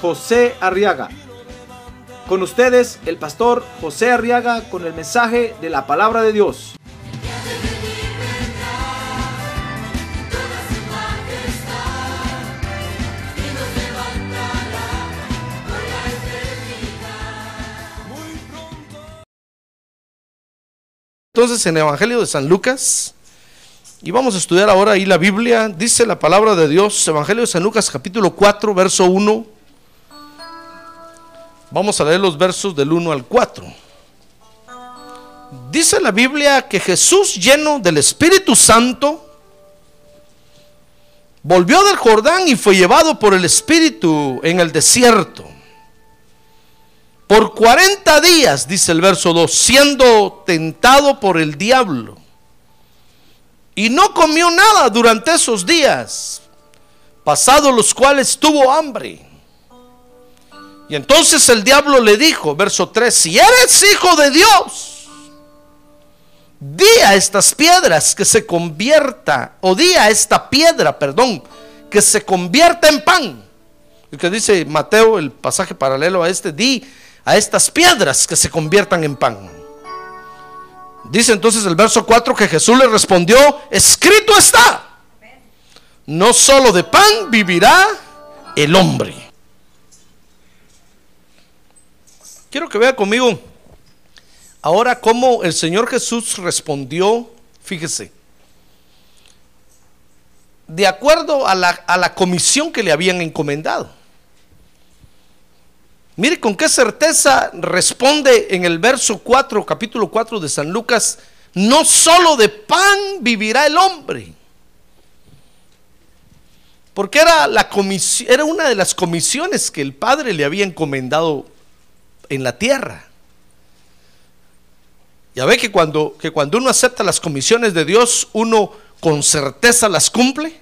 José Arriaga. Con ustedes, el pastor José Arriaga con el mensaje de la palabra de Dios. Entonces en el Evangelio de San Lucas, y vamos a estudiar ahora ahí la Biblia, dice la palabra de Dios, Evangelio de San Lucas capítulo 4, verso 1. Vamos a leer los versos del 1 al 4. Dice la Biblia que Jesús lleno del Espíritu Santo volvió del Jordán y fue llevado por el Espíritu en el desierto. Por 40 días, dice el verso 2, siendo tentado por el diablo. Y no comió nada durante esos días, pasados los cuales tuvo hambre. Y entonces el diablo le dijo, verso 3, si eres hijo de Dios, di a estas piedras que se convierta, o di a esta piedra, perdón, que se convierta en pan. El que dice Mateo, el pasaje paralelo a este, di a estas piedras que se conviertan en pan. Dice entonces el verso 4 que Jesús le respondió, escrito está, no solo de pan vivirá el hombre. Quiero que vea conmigo ahora cómo el Señor Jesús respondió, fíjese, de acuerdo a la, a la comisión que le habían encomendado. Mire con qué certeza responde en el verso 4, capítulo 4 de San Lucas, no solo de pan vivirá el hombre. Porque era, la era una de las comisiones que el Padre le había encomendado en la tierra. Ya ve que cuando, que cuando uno acepta las comisiones de Dios, uno con certeza las cumple.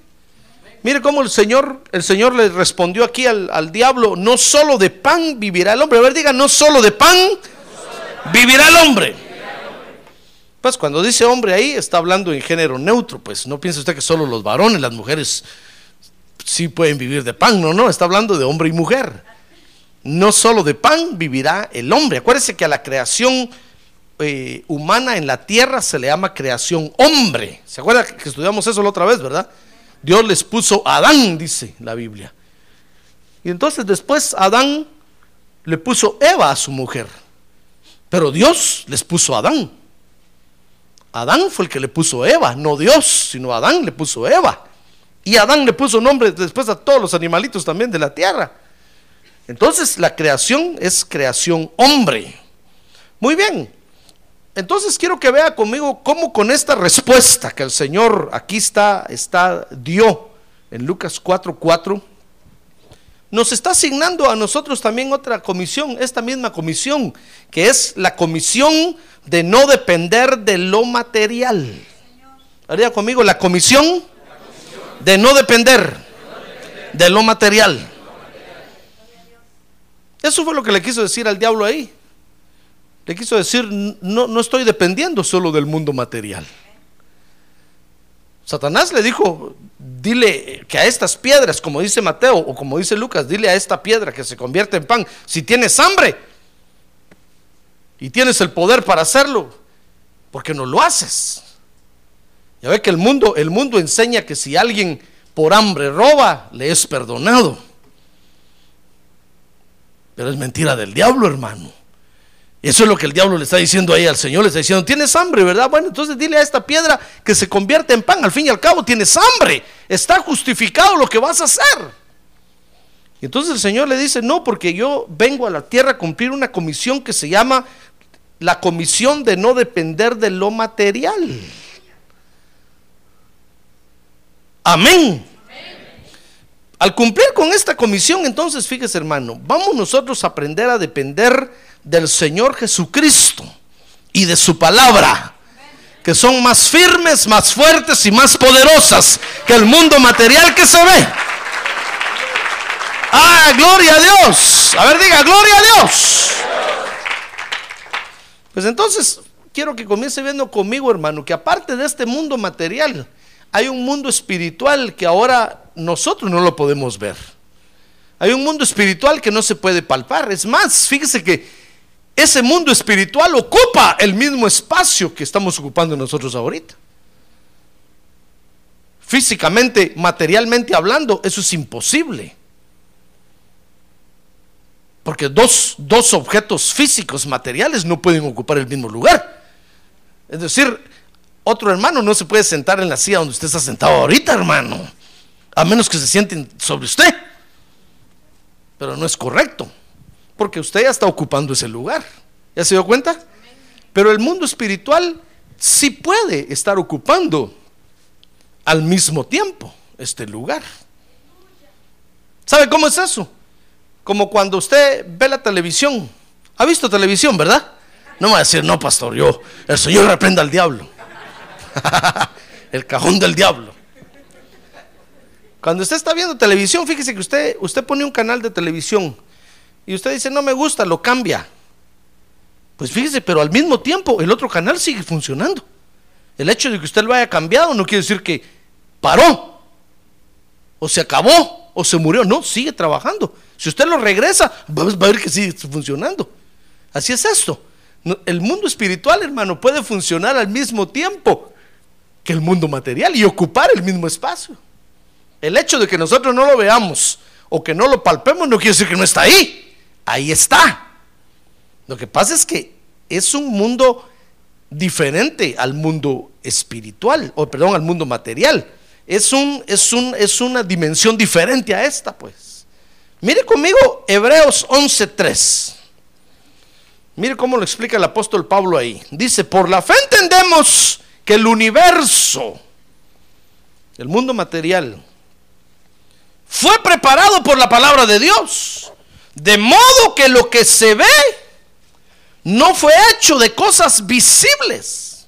Mire cómo el Señor, el Señor le respondió aquí al, al, diablo, no solo de pan vivirá el hombre. A ver, diga, no solo de pan vivirá el hombre. Pues cuando dice hombre ahí, está hablando en género neutro, pues no piense usted que solo los varones, las mujeres sí pueden vivir de pan, no, no, está hablando de hombre y mujer. No solo de pan vivirá el hombre. Acuérdese que a la creación eh, humana en la tierra se le llama creación hombre. ¿Se acuerda que estudiamos eso la otra vez, verdad? Dios les puso Adán, dice la Biblia. Y entonces después Adán le puso Eva a su mujer. Pero Dios les puso Adán. Adán fue el que le puso Eva, no Dios, sino Adán le puso Eva. Y Adán le puso nombre después a todos los animalitos también de la tierra. Entonces la creación es creación hombre. Muy bien. Entonces quiero que vea conmigo cómo con esta respuesta que el Señor aquí está, está dio en Lucas 4:4, nos está asignando a nosotros también otra comisión, esta misma comisión, que es la comisión de no depender de lo material. Haría conmigo la comisión de no depender de lo material. Eso fue lo que le quiso decir al diablo ahí. Le quiso decir, no, no estoy dependiendo solo del mundo material. Satanás le dijo, dile que a estas piedras, como dice Mateo o como dice Lucas, dile a esta piedra que se convierte en pan, si tienes hambre y tienes el poder para hacerlo, porque no lo haces? Ya ve que el mundo, el mundo enseña que si alguien por hambre roba, le es perdonado. Pero es mentira del diablo, hermano. Eso es lo que el diablo le está diciendo ahí al Señor. Le está diciendo, tienes hambre, ¿verdad? Bueno, entonces dile a esta piedra que se convierte en pan. Al fin y al cabo, tienes hambre. Está justificado lo que vas a hacer. Y entonces el Señor le dice, no, porque yo vengo a la tierra a cumplir una comisión que se llama la comisión de no depender de lo material. Amén. Al cumplir con esta comisión, entonces, fíjese hermano, vamos nosotros a aprender a depender del Señor Jesucristo y de su palabra, que son más firmes, más fuertes y más poderosas que el mundo material que se ve. Ah, gloria a Dios. A ver, diga, gloria a Dios. Pues entonces, quiero que comience viendo conmigo, hermano, que aparte de este mundo material, hay un mundo espiritual que ahora nosotros no lo podemos ver. Hay un mundo espiritual que no se puede palpar. Es más, fíjese que ese mundo espiritual ocupa el mismo espacio que estamos ocupando nosotros ahorita. Físicamente, materialmente hablando, eso es imposible. Porque dos, dos objetos físicos, materiales, no pueden ocupar el mismo lugar. Es decir, otro hermano no se puede sentar en la silla donde usted está sentado ahorita, hermano. A menos que se sienten sobre usted. Pero no es correcto. Porque usted ya está ocupando ese lugar. ¿Ya se dio cuenta? Pero el mundo espiritual sí puede estar ocupando al mismo tiempo este lugar. ¿Sabe cómo es eso? Como cuando usted ve la televisión. ¿Ha visto televisión, verdad? No me va a decir, no, pastor, yo, el Señor reprenda al diablo. el cajón del diablo. Cuando usted está viendo televisión, fíjese que usted, usted pone un canal de televisión y usted dice, no me gusta, lo cambia. Pues fíjese, pero al mismo tiempo el otro canal sigue funcionando. El hecho de que usted lo haya cambiado no quiere decir que paró, o se acabó, o se murió. No, sigue trabajando. Si usted lo regresa, va a ver que sigue funcionando. Así es esto. El mundo espiritual, hermano, puede funcionar al mismo tiempo que el mundo material y ocupar el mismo espacio. El hecho de que nosotros no lo veamos o que no lo palpemos no quiere decir que no está ahí. Ahí está. Lo que pasa es que es un mundo diferente al mundo espiritual, o perdón, al mundo material. Es, un, es, un, es una dimensión diferente a esta, pues. Mire conmigo Hebreos 11:3. Mire cómo lo explica el apóstol Pablo ahí. Dice, por la fe entendemos que el universo, el mundo material, fue preparado por la palabra de Dios. De modo que lo que se ve no fue hecho de cosas visibles.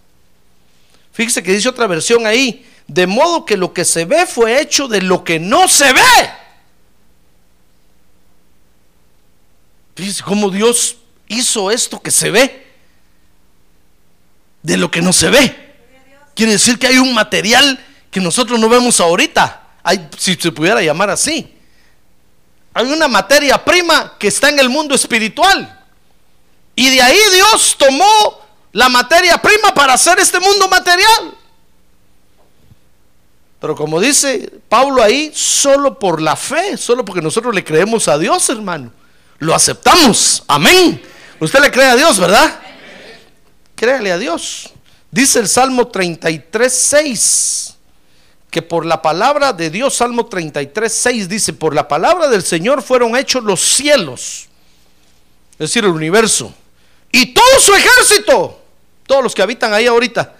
Fíjese que dice otra versión ahí. De modo que lo que se ve fue hecho de lo que no se ve. Fíjese cómo Dios hizo esto que se ve de lo que no se ve. Quiere decir que hay un material que nosotros no vemos ahorita. Si se pudiera llamar así. Hay una materia prima que está en el mundo espiritual. Y de ahí Dios tomó la materia prima para hacer este mundo material. Pero como dice Pablo ahí, solo por la fe, solo porque nosotros le creemos a Dios, hermano lo aceptamos. Amén. Usted le cree a Dios, ¿verdad? Créale a Dios. Dice el Salmo 33, 6, que por la palabra de Dios, Salmo 33, 6 dice, por la palabra del Señor fueron hechos los cielos, es decir, el universo, y todo su ejército, todos los que habitan ahí ahorita,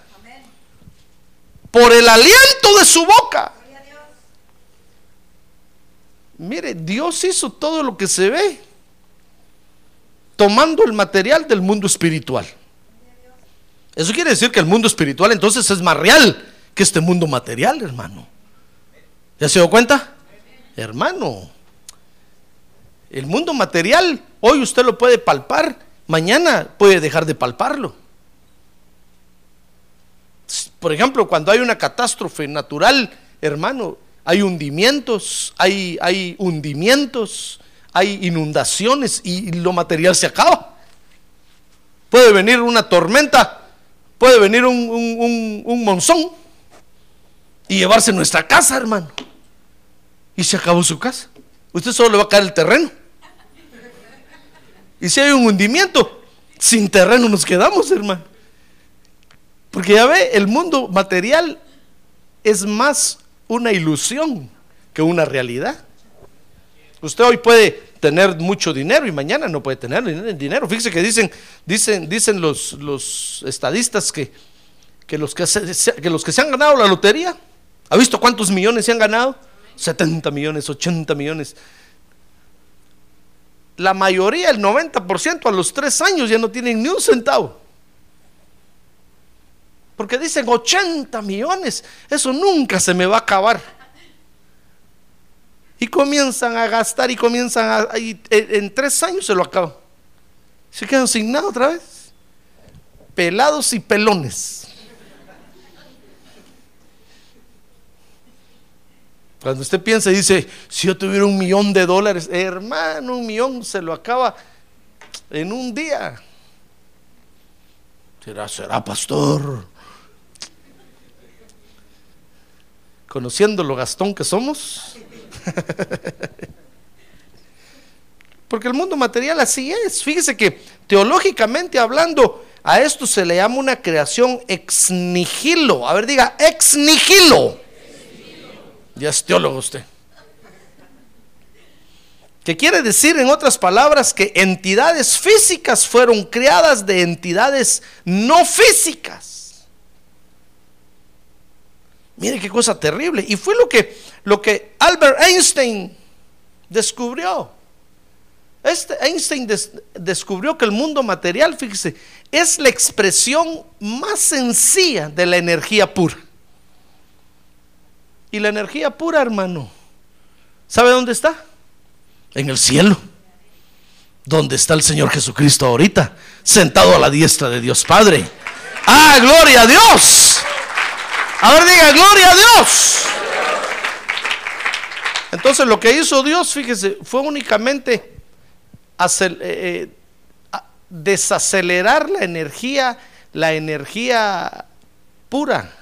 por el aliento de su boca. Mire, Dios hizo todo lo que se ve tomando el material del mundo espiritual. Eso quiere decir que el mundo espiritual entonces es más real que este mundo material, hermano. ¿Ya se dio cuenta? Hermano, el mundo material, hoy usted lo puede palpar, mañana puede dejar de palparlo. Por ejemplo, cuando hay una catástrofe natural, hermano, hay hundimientos, hay, hay hundimientos, hay inundaciones y lo material se acaba. Puede venir una tormenta, puede venir un, monzón y llevarse nuestra casa, hermano. Y se acabó su casa. Usted solo le va a caer el terreno. Y si hay un hundimiento, sin terreno nos quedamos, hermano. Porque ya ve, el mundo material es más una ilusión que una realidad. Usted hoy puede tener mucho dinero y mañana no puede tener dinero. Fíjese que dicen, dicen, dicen los, los estadistas que, que, los que, que los que se han ganado la lotería, ¿ha visto cuántos millones se han ganado? 70 millones, 80 millones. La mayoría, el 90% a los tres años ya no tienen ni un centavo. Porque dicen 80 millones, eso nunca se me va a acabar. Y comienzan a gastar y comienzan a... en tres años se lo acaban. Se quedan sin nada otra vez. Pelados y pelones. Cuando usted piensa y dice, si yo tuviera un millón de dólares, hermano, un millón se lo acaba en un día. Será, será pastor. Conociendo lo gastón que somos. Porque el mundo material así es. Fíjese que teológicamente hablando, a esto se le llama una creación ex nihilo. A ver, diga, ex nihilo. Ya es teólogo usted. Que quiere decir, en otras palabras, que entidades físicas fueron creadas de entidades no físicas. Mire qué cosa terrible. Y fue lo que, lo que Albert Einstein descubrió. Este Einstein descubrió que el mundo material, fíjese, es la expresión más sencilla de la energía pura. Y la energía pura, hermano, ¿sabe dónde está? En el cielo. Donde está el Señor Jesucristo ahorita, sentado a la diestra de Dios Padre. ¡Ah, gloria a Dios! A ver, diga, gloria a Dios. Entonces lo que hizo Dios, fíjese, fue únicamente eh, eh, desacelerar la energía, la energía pura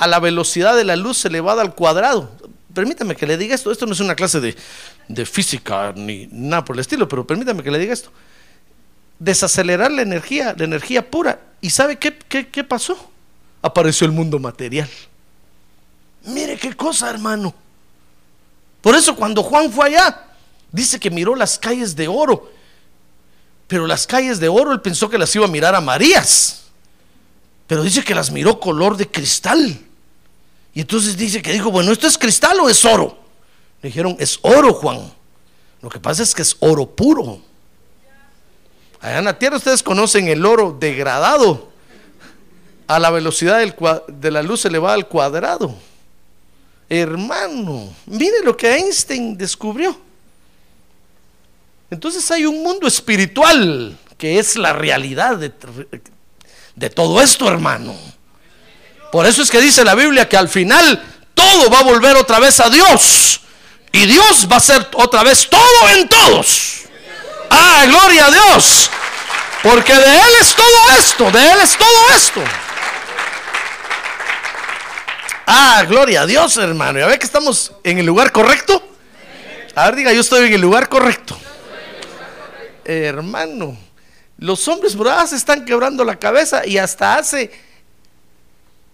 a la velocidad de la luz elevada al cuadrado. Permítame que le diga esto. Esto no es una clase de, física ni nada por el estilo, pero permítame que le diga esto. Desacelerar la energía, la energía pura. ¿Y sabe qué, qué pasó? Apareció el mundo material. Mire qué cosa, hermano. Por eso cuando Juan fue allá, dice que miró las calles de oro. Pero las calles de oro él pensó que las iba a mirar a Marías. Pero dice que las miró color de cristal. Y entonces dice que dijo, bueno, ¿esto es cristal o es oro? Le dijeron, es oro, Juan. Lo que pasa es que es oro puro. Allá en la tierra ustedes conocen el oro degradado a la velocidad de la luz elevada al cuadrado. Hermano, mire lo que Einstein descubrió. Entonces hay un mundo espiritual que es la realidad de, de todo esto, hermano. Por eso es que dice la Biblia que al final todo va a volver otra vez a Dios. Y Dios va a ser otra vez todo en todos. Ah, gloria a Dios. Porque de Él es todo esto, de Él es todo esto. Ah, gloria a Dios, hermano. ¿Ya ve que estamos en el lugar correcto? A ver, diga, yo estoy en el lugar correcto. Hermano, los hombres se están quebrando la cabeza y hasta hace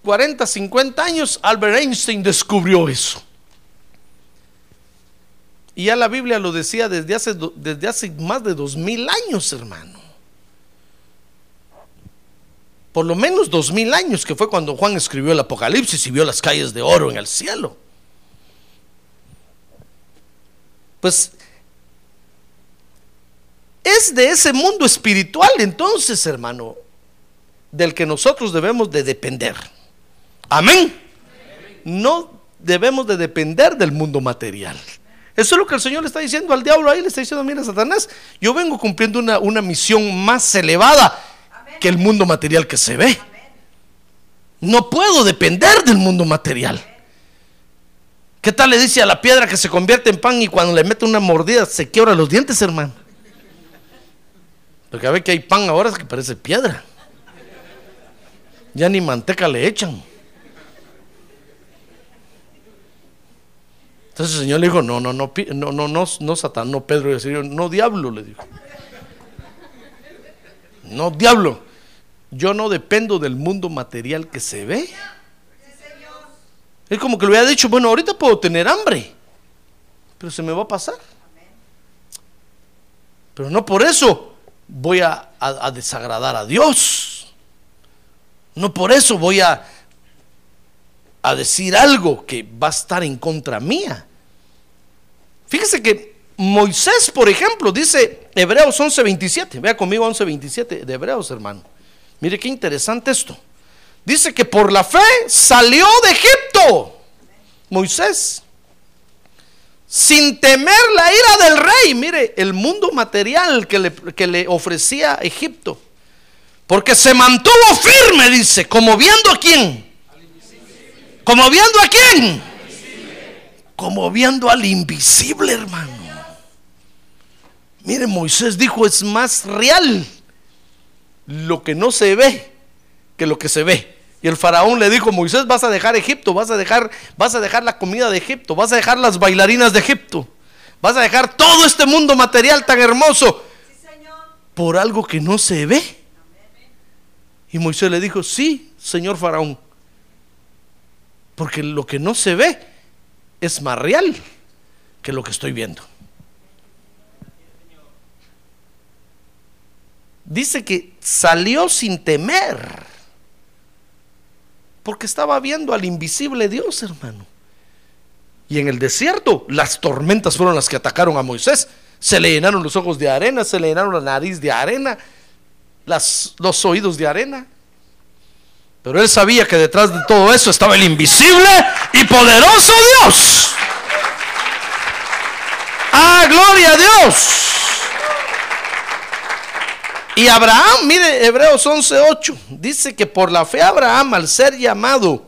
40, 50 años, Albert Einstein descubrió eso. Y ya la Biblia lo decía desde hace, desde hace más de dos mil años, hermano. Por lo menos dos mil años, que fue cuando Juan escribió el Apocalipsis y vio las calles de oro en el cielo. Pues es de ese mundo espiritual entonces, hermano, del que nosotros debemos de depender. Amén. No debemos de depender del mundo material. Eso es lo que el Señor le está diciendo al diablo ahí, le está diciendo, mira Satanás, yo vengo cumpliendo una, una misión más elevada que el mundo material que se ve. No puedo depender del mundo material. ¿Qué tal le dice a la piedra que se convierte en pan y cuando le mete una mordida se quiebra los dientes, hermano? Porque a ver que hay pan ahora que parece piedra. Ya ni manteca le echan. Entonces el Señor le dijo, no, no, no, no, no, no, no, Satán, no Pedro, y el no, diablo, le dijo. No, diablo. Yo no dependo del mundo material que se ve. Es como que le hubiera dicho, bueno, ahorita puedo tener hambre, pero se me va a pasar. Pero no por eso voy a, a desagradar a Dios. No por eso voy a, a decir algo que va a estar en contra mía. Fíjese que Moisés, por ejemplo, dice Hebreos 11:27. Vea conmigo 11:27 de Hebreos, hermano. Mire qué interesante esto. Dice que por la fe salió de Egipto. Moisés. Sin temer la ira del rey. Mire, el mundo material que le, que le ofrecía Egipto. Porque se mantuvo firme, dice, como viendo a quién. Como viendo a quién. Como viendo al invisible, hermano. Mire, Moisés dijo, es más real lo que no se ve que lo que se ve. Y el faraón le dijo, Moisés, vas a dejar Egipto, vas a dejar, vas a dejar la comida de Egipto, vas a dejar las bailarinas de Egipto, vas a dejar todo este mundo material tan hermoso por algo que no se ve. Y Moisés le dijo, sí, señor faraón, porque lo que no se ve es más real que lo que estoy viendo. dice que salió sin temer, porque estaba viendo al invisible Dios, hermano. Y en el desierto las tormentas fueron las que atacaron a Moisés. Se le llenaron los ojos de arena, se le llenaron la nariz de arena, las, los oídos de arena. Pero él sabía que detrás de todo eso estaba el invisible y poderoso Dios. ¡Ah, gloria a Dios! Y Abraham, mire Hebreos 11:8, dice que por la fe Abraham al ser llamado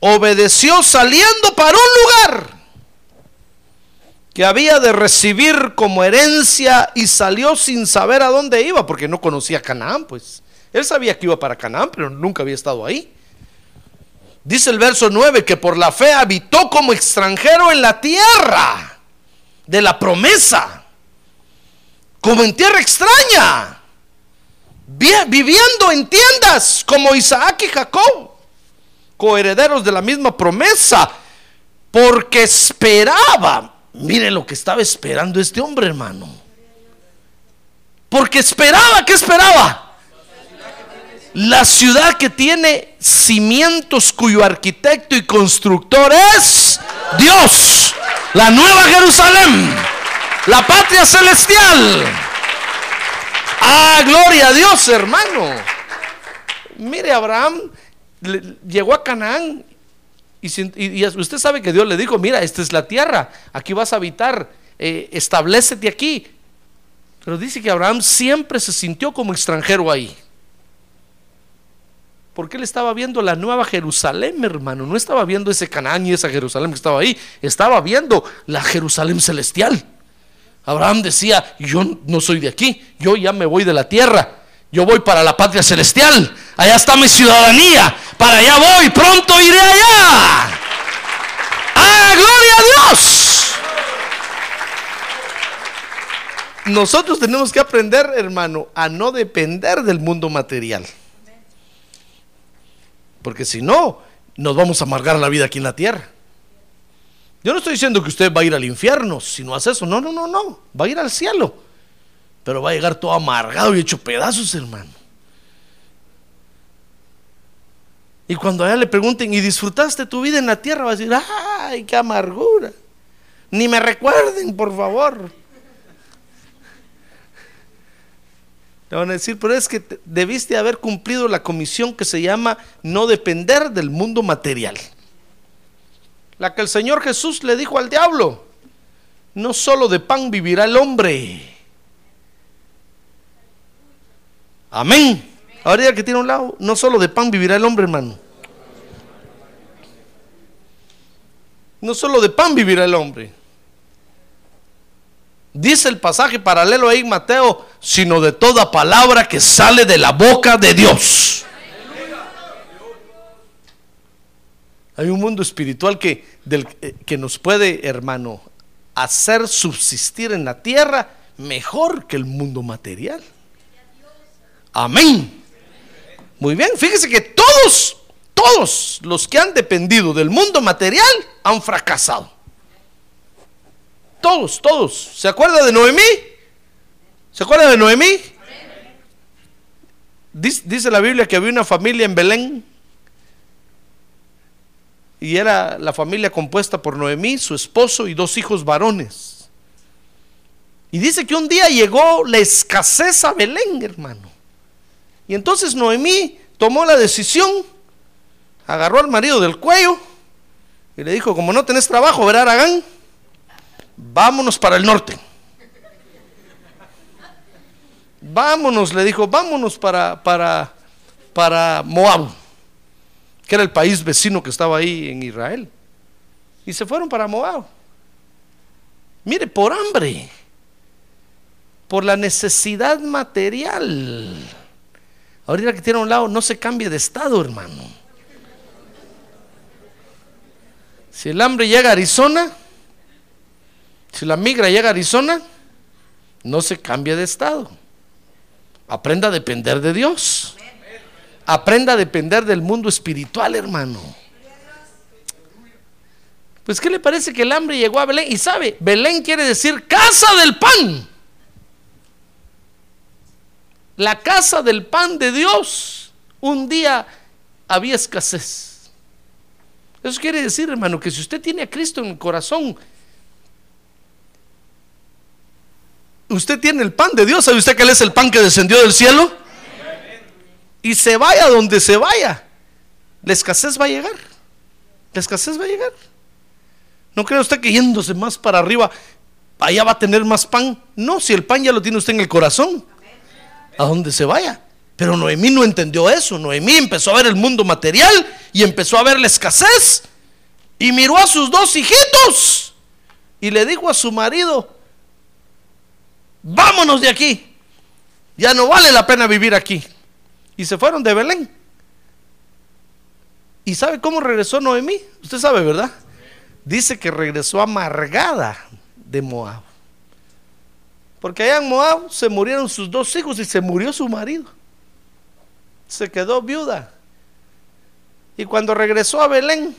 obedeció saliendo para un lugar que había de recibir como herencia y salió sin saber a dónde iba porque no conocía Canaán, pues. Él sabía que iba para Canaán, pero nunca había estado ahí. Dice el verso 9 que por la fe habitó como extranjero en la tierra de la promesa, como en tierra extraña viviendo en tiendas como Isaac y Jacob, coherederos de la misma promesa, porque esperaba, miren lo que estaba esperando este hombre, hermano. Porque esperaba, ¿qué esperaba? La ciudad que tiene cimientos cuyo arquitecto y constructor es Dios, la nueva Jerusalén, la patria celestial. Ah, gloria a Dios, hermano. Mire, Abraham llegó a Canaán y, usted sabe que Dios le dijo, mira, esta es la tierra, aquí vas a habitar, eh, establecete aquí. Pero dice que Abraham siempre se sintió como extranjero ahí. Porque él estaba viendo la nueva Jerusalén, hermano. No estaba viendo ese Canaán y esa Jerusalén que estaba ahí. Estaba viendo la Jerusalén celestial. Abraham decía, yo no soy de aquí, yo ya me voy de la tierra, yo voy para la patria celestial, allá está mi ciudadanía, para allá voy, pronto iré allá. ¡Ah, gloria a Dios! Nosotros tenemos que aprender, hermano, a no depender del mundo material. Porque si no, nos vamos a amargar la vida aquí en la tierra. Yo no estoy diciendo que usted va a ir al infierno si no hace eso. No, no, no, no. Va a ir al cielo. Pero va a llegar todo amargado y hecho pedazos, hermano. Y cuando allá le pregunten, ¿y disfrutaste tu vida en la tierra? Va a decir, ¡ay, qué amargura! Ni me recuerden, por favor. Le van a decir, pero es que debiste haber cumplido la comisión que se llama no depender del mundo material. La que el Señor Jesús le dijo al diablo, no solo de pan vivirá el hombre. Amén. Ahora que tiene un lado, no solo de pan vivirá el hombre, hermano. No solo de pan vivirá el hombre. Dice el pasaje paralelo ahí, Mateo, sino de toda palabra que sale de la boca de Dios. Hay un mundo espiritual que, eh, que nos puede, hermano, hacer subsistir en la tierra mejor que el mundo material. Amén. Muy bien, fíjese que todos, todos los que han dependido del mundo material han fracasado. Todos, todos. ¿Se acuerda de Noemí? ¿Se acuerda de Noemí? Dice, la Biblia que había una familia en Belén y era la familia compuesta por Noemí, su esposo y dos hijos varones. Y dice que un día llegó la escasez a Belén, hermano. Y entonces Noemí tomó la decisión, agarró al marido del cuello y le dijo, como no tenés trabajo, verá Aragán, vámonos para el norte. Vámonos, le dijo, vámonos para, para, para Moab, que era el país vecino que estaba ahí en Israel. Y se fueron para Moab. Mire, por hambre, por la necesidad material. Ahorita que tiene a un lado, no se cambie de estado, hermano. Si el hambre llega a Arizona, si la migra llega a Arizona, no se cambia de estado. Aprenda a depender de Dios. Aprenda a depender del mundo espiritual, hermano. Pues, ¿qué le parece que el hambre llegó a Belén? Y sabe, Belén quiere decir casa del pan. La casa del pan de Dios. Un día había escasez. Eso quiere decir, hermano, que si usted tiene a Cristo en el corazón, usted tiene el pan de Dios. ¿Sabe usted que Él es el pan que descendió del cielo? Y se vaya donde se vaya, la escasez va a llegar. La escasez va a llegar. ¿No cree usted que yéndose más para arriba, allá va a tener más pan? No, si el pan ya lo tiene usted en el corazón, a donde se vaya. Pero Noemí no entendió eso. Noemí empezó a ver el mundo material y empezó a ver la escasez. Y miró a sus dos hijitos y le dijo a su marido, vámonos de aquí. Ya no vale la pena vivir aquí. Y se fueron de Belén. ¿Y sabe cómo regresó Noemí? Usted sabe, ¿verdad? Dice que regresó amargada de Moab. Porque allá en Moab se murieron sus dos hijos y se murió su marido. Se quedó viuda. Y cuando regresó a Belén,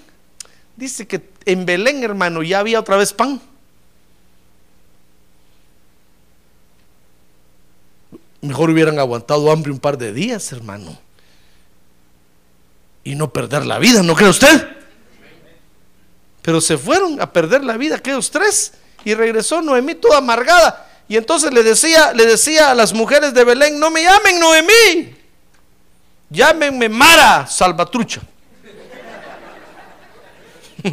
dice que en Belén, hermano, ya había otra vez pan. Mejor hubieran aguantado hambre un par de días, hermano. Y no perder la vida, ¿no cree usted? Pero se fueron a perder la vida aquellos tres y regresó Noemí toda amargada. Y entonces le decía, le decía a las mujeres de Belén, no me llamen Noemí, llámenme Mara Salvatrucha.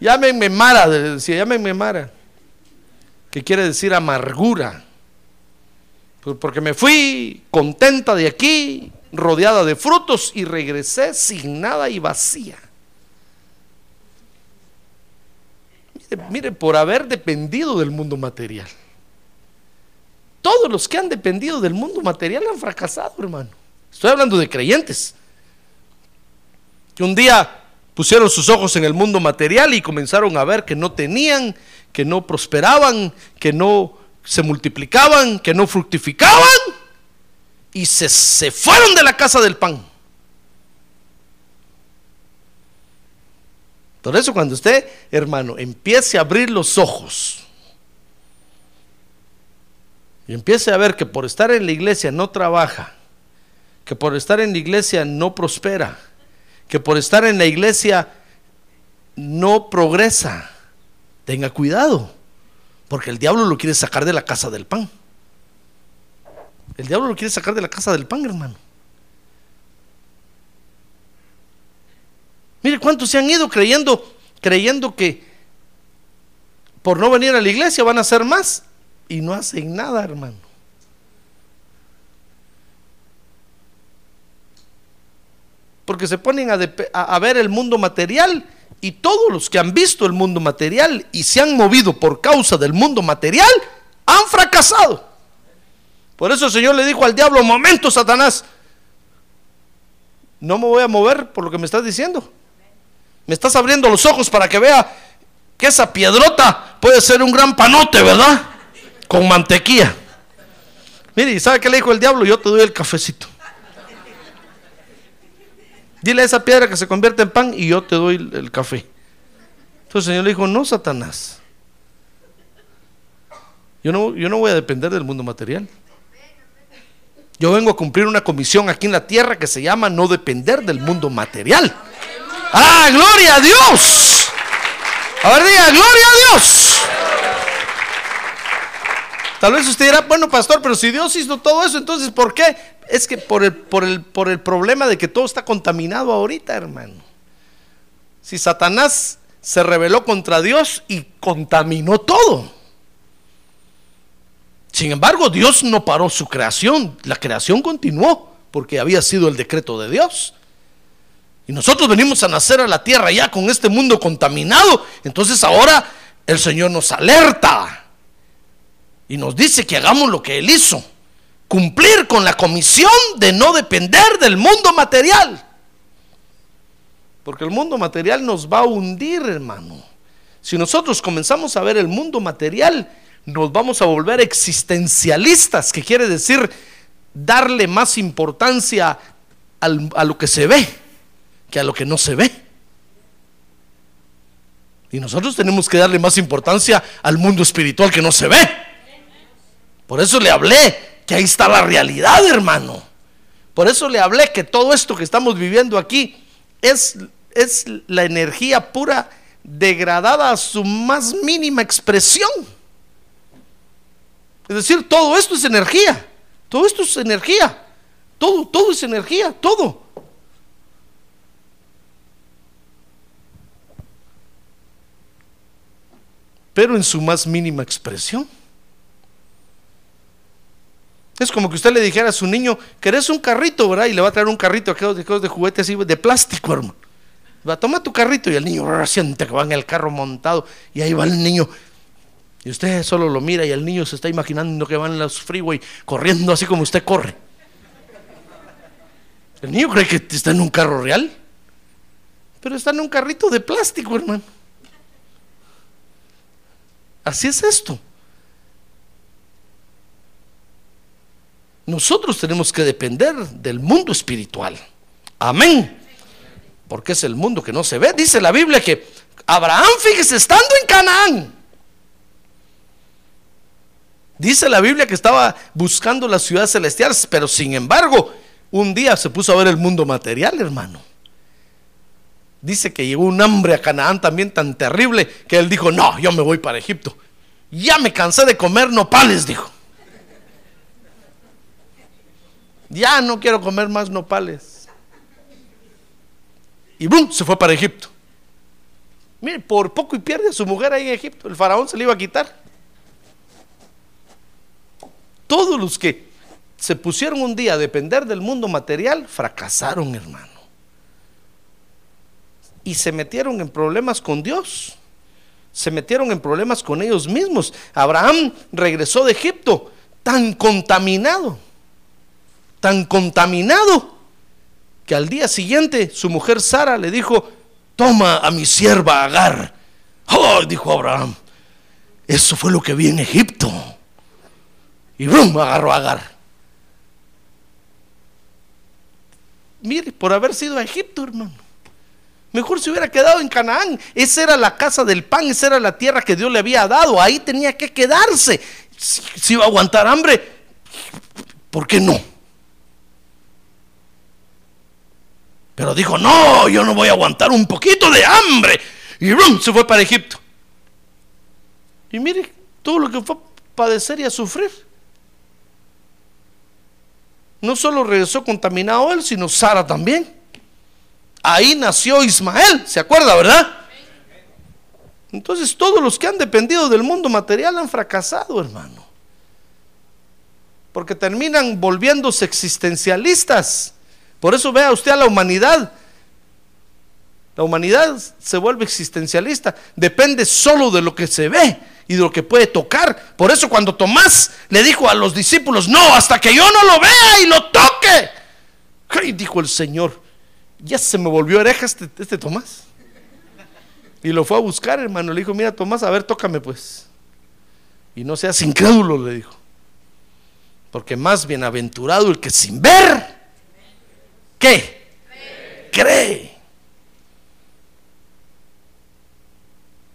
llámenme Mara, decía, llámenme Mara, que quiere decir amargura. Pues porque me fui contenta de aquí, rodeada de frutos y regresé sin nada y vacía. Mire, por haber dependido del mundo material. Todos los que han dependido del mundo material han fracasado, hermano. Estoy hablando de creyentes. Que un día pusieron sus ojos en el mundo material y comenzaron a ver que no tenían, que no prosperaban, que no se multiplicaban, que no fructificaban y se, se fueron de la casa del pan. Por eso cuando usted, hermano, empiece a abrir los ojos y empiece a ver que por estar en la iglesia no trabaja, que por estar en la iglesia no prospera, que por estar en la iglesia no progresa, tenga cuidado, porque el diablo lo quiere sacar de la casa del pan. El diablo lo quiere sacar de la casa del pan, hermano. Mire cuántos se han ido creyendo, creyendo que por no venir a la iglesia van a hacer más y no hacen nada, hermano. Porque se ponen a, a, ver el mundo material y todos los que han visto el mundo material y se han movido por causa del mundo material han fracasado. Por eso el Señor le dijo al diablo, momento Satanás, no me voy a mover por lo que me estás diciendo. Me estás abriendo los ojos para que vea que esa piedrota puede ser un gran panote, ¿verdad? Con mantequilla. Mire, ¿sabe qué le dijo el diablo? Yo te doy el cafecito. Dile a esa piedra que se convierte en pan y yo te doy el café. Entonces el Señor le dijo, no, Satanás. Yo no, yo no voy a depender del mundo material. Yo vengo a cumplir una comisión aquí en la tierra que se llama no depender del mundo material. Ah, gloria a Dios. A ver, diga, gloria a Dios. Tal vez usted dirá, bueno, pastor, pero si Dios hizo todo eso, entonces ¿por qué? Es que por el, por el, por el problema de que todo está contaminado ahorita, hermano. Si Satanás se rebeló contra Dios y contaminó todo. Sin embargo, Dios no paró su creación, la creación continuó porque había sido el decreto de Dios. Y nosotros venimos a nacer a la tierra ya con este mundo contaminado. Entonces ahora el Señor nos alerta y nos dice que hagamos lo que Él hizo. Cumplir con la comisión de no depender del mundo material. Porque el mundo material nos va a hundir, hermano. Si nosotros comenzamos a ver el mundo material, nos vamos a volver existencialistas, que quiere decir darle más importancia a lo que se ve que a lo que no se ve. Y nosotros tenemos que darle más importancia al mundo espiritual que no se ve. Por eso le hablé que ahí está la realidad, hermano. Por eso le hablé que todo esto que estamos viviendo aquí es, es la energía pura degradada a su más mínima expresión. Es decir, todo esto es energía. Todo esto es energía. Todo, todo es energía, todo. Pero en su más mínima expresión. Es como que usted le dijera a su niño, ¿querés un carrito, verdad? Y le va a traer un carrito aquellos de, juguete así de plástico, hermano. Va a tomar tu carrito y el niño siente que va en el carro montado y ahí va el niño. Y usted solo lo mira y el niño se está imaginando que van en los freeway corriendo así como usted corre. El niño cree que está en un carro real, pero está en un carrito de plástico, hermano. Así es esto. Nosotros tenemos que depender del mundo espiritual. Amén. Porque es el mundo que no se ve. Dice la Biblia que Abraham, fíjese, estando en Canaán. Dice la Biblia que estaba buscando las ciudades celestiales, pero sin embargo, un día se puso a ver el mundo material, hermano. Dice que llegó un hambre a Canaán también tan terrible que él dijo, no, yo me voy para Egipto. Ya me cansé de comer nopales, dijo. Ya no quiero comer más nopales. Y ¡bum! se fue para Egipto. Mire, por poco y pierde a su mujer ahí en Egipto. El faraón se le iba a quitar. Todos los que se pusieron un día a depender del mundo material fracasaron, hermano. Y se metieron en problemas con Dios. Se metieron en problemas con ellos mismos. Abraham regresó de Egipto tan contaminado tan contaminado que al día siguiente su mujer Sara le dijo, toma a mi sierva Agar. Oh, dijo Abraham, eso fue lo que vi en Egipto. Y brum, agarró a Agar. Mire, por haber sido a Egipto, hermano. Mejor se hubiera quedado en Canaán. Esa era la casa del pan, esa era la tierra que Dios le había dado. Ahí tenía que quedarse. Si, si iba a aguantar hambre, ¿por qué no? Pero dijo, no, yo no voy a aguantar un poquito de hambre. Y ¡rum! se fue para Egipto. Y mire todo lo que fue a padecer y a sufrir. No solo regresó contaminado él, sino Sara también. Ahí nació Ismael, ¿se acuerda, verdad? Entonces todos los que han dependido del mundo material han fracasado, hermano. Porque terminan volviéndose existencialistas por eso vea usted a la humanidad. La humanidad se vuelve existencialista, depende solo de lo que se ve y de lo que puede tocar. Por eso cuando Tomás le dijo a los discípulos, no, hasta que yo no lo vea y lo toque. Dijo el Señor, ya se me volvió hereja este, este Tomás. Y lo fue a buscar, hermano. Le dijo, mira Tomás, a ver, tócame pues. Y no seas incrédulo, le dijo. Porque más bienaventurado el que sin ver ¿Qué? Cree.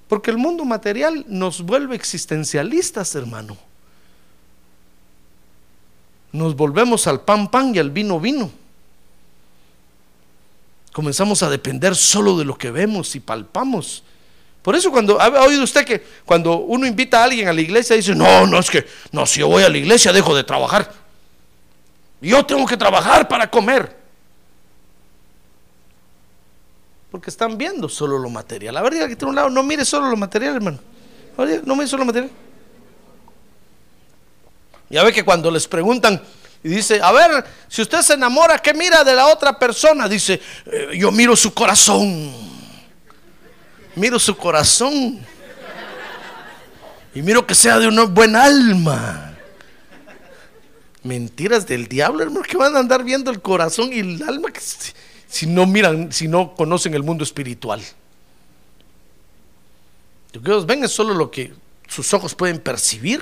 Porque el mundo material nos vuelve existencialistas, hermano. Nos volvemos al pan pan y al vino vino. comenzamos a depender solo de lo que vemos y palpamos. Por eso cuando ha oído usted que cuando uno invita a alguien a la iglesia dice, no, no es que, no, si yo voy a la iglesia dejo de trabajar. Yo tengo que trabajar para comer. Porque están viendo solo lo material. La verdad que tiene un lado, no mire solo lo material, hermano. No mire solo lo material. Ya ve que cuando les preguntan y dice, a ver, si usted se enamora, ¿qué mira de la otra persona? Dice, "Eh, yo miro su corazón. Miro su corazón. Y miro que sea de una buena alma. Mentiras del diablo, hermano, que van a andar viendo el corazón y el alma que si, no miran, si no conocen el mundo espiritual. Lo que ven es solo lo que sus ojos pueden percibir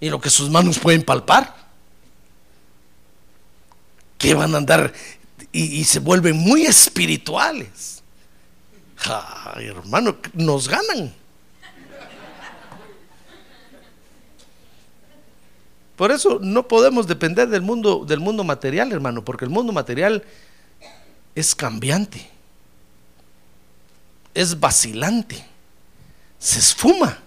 y lo que sus manos pueden palpar. Que van a andar y, se vuelven muy espirituales. Hermano, nos ganan. Por eso no podemos depender del mundo, del mundo material, hermano, porque el mundo material es cambiante, es vacilante, se esfuma.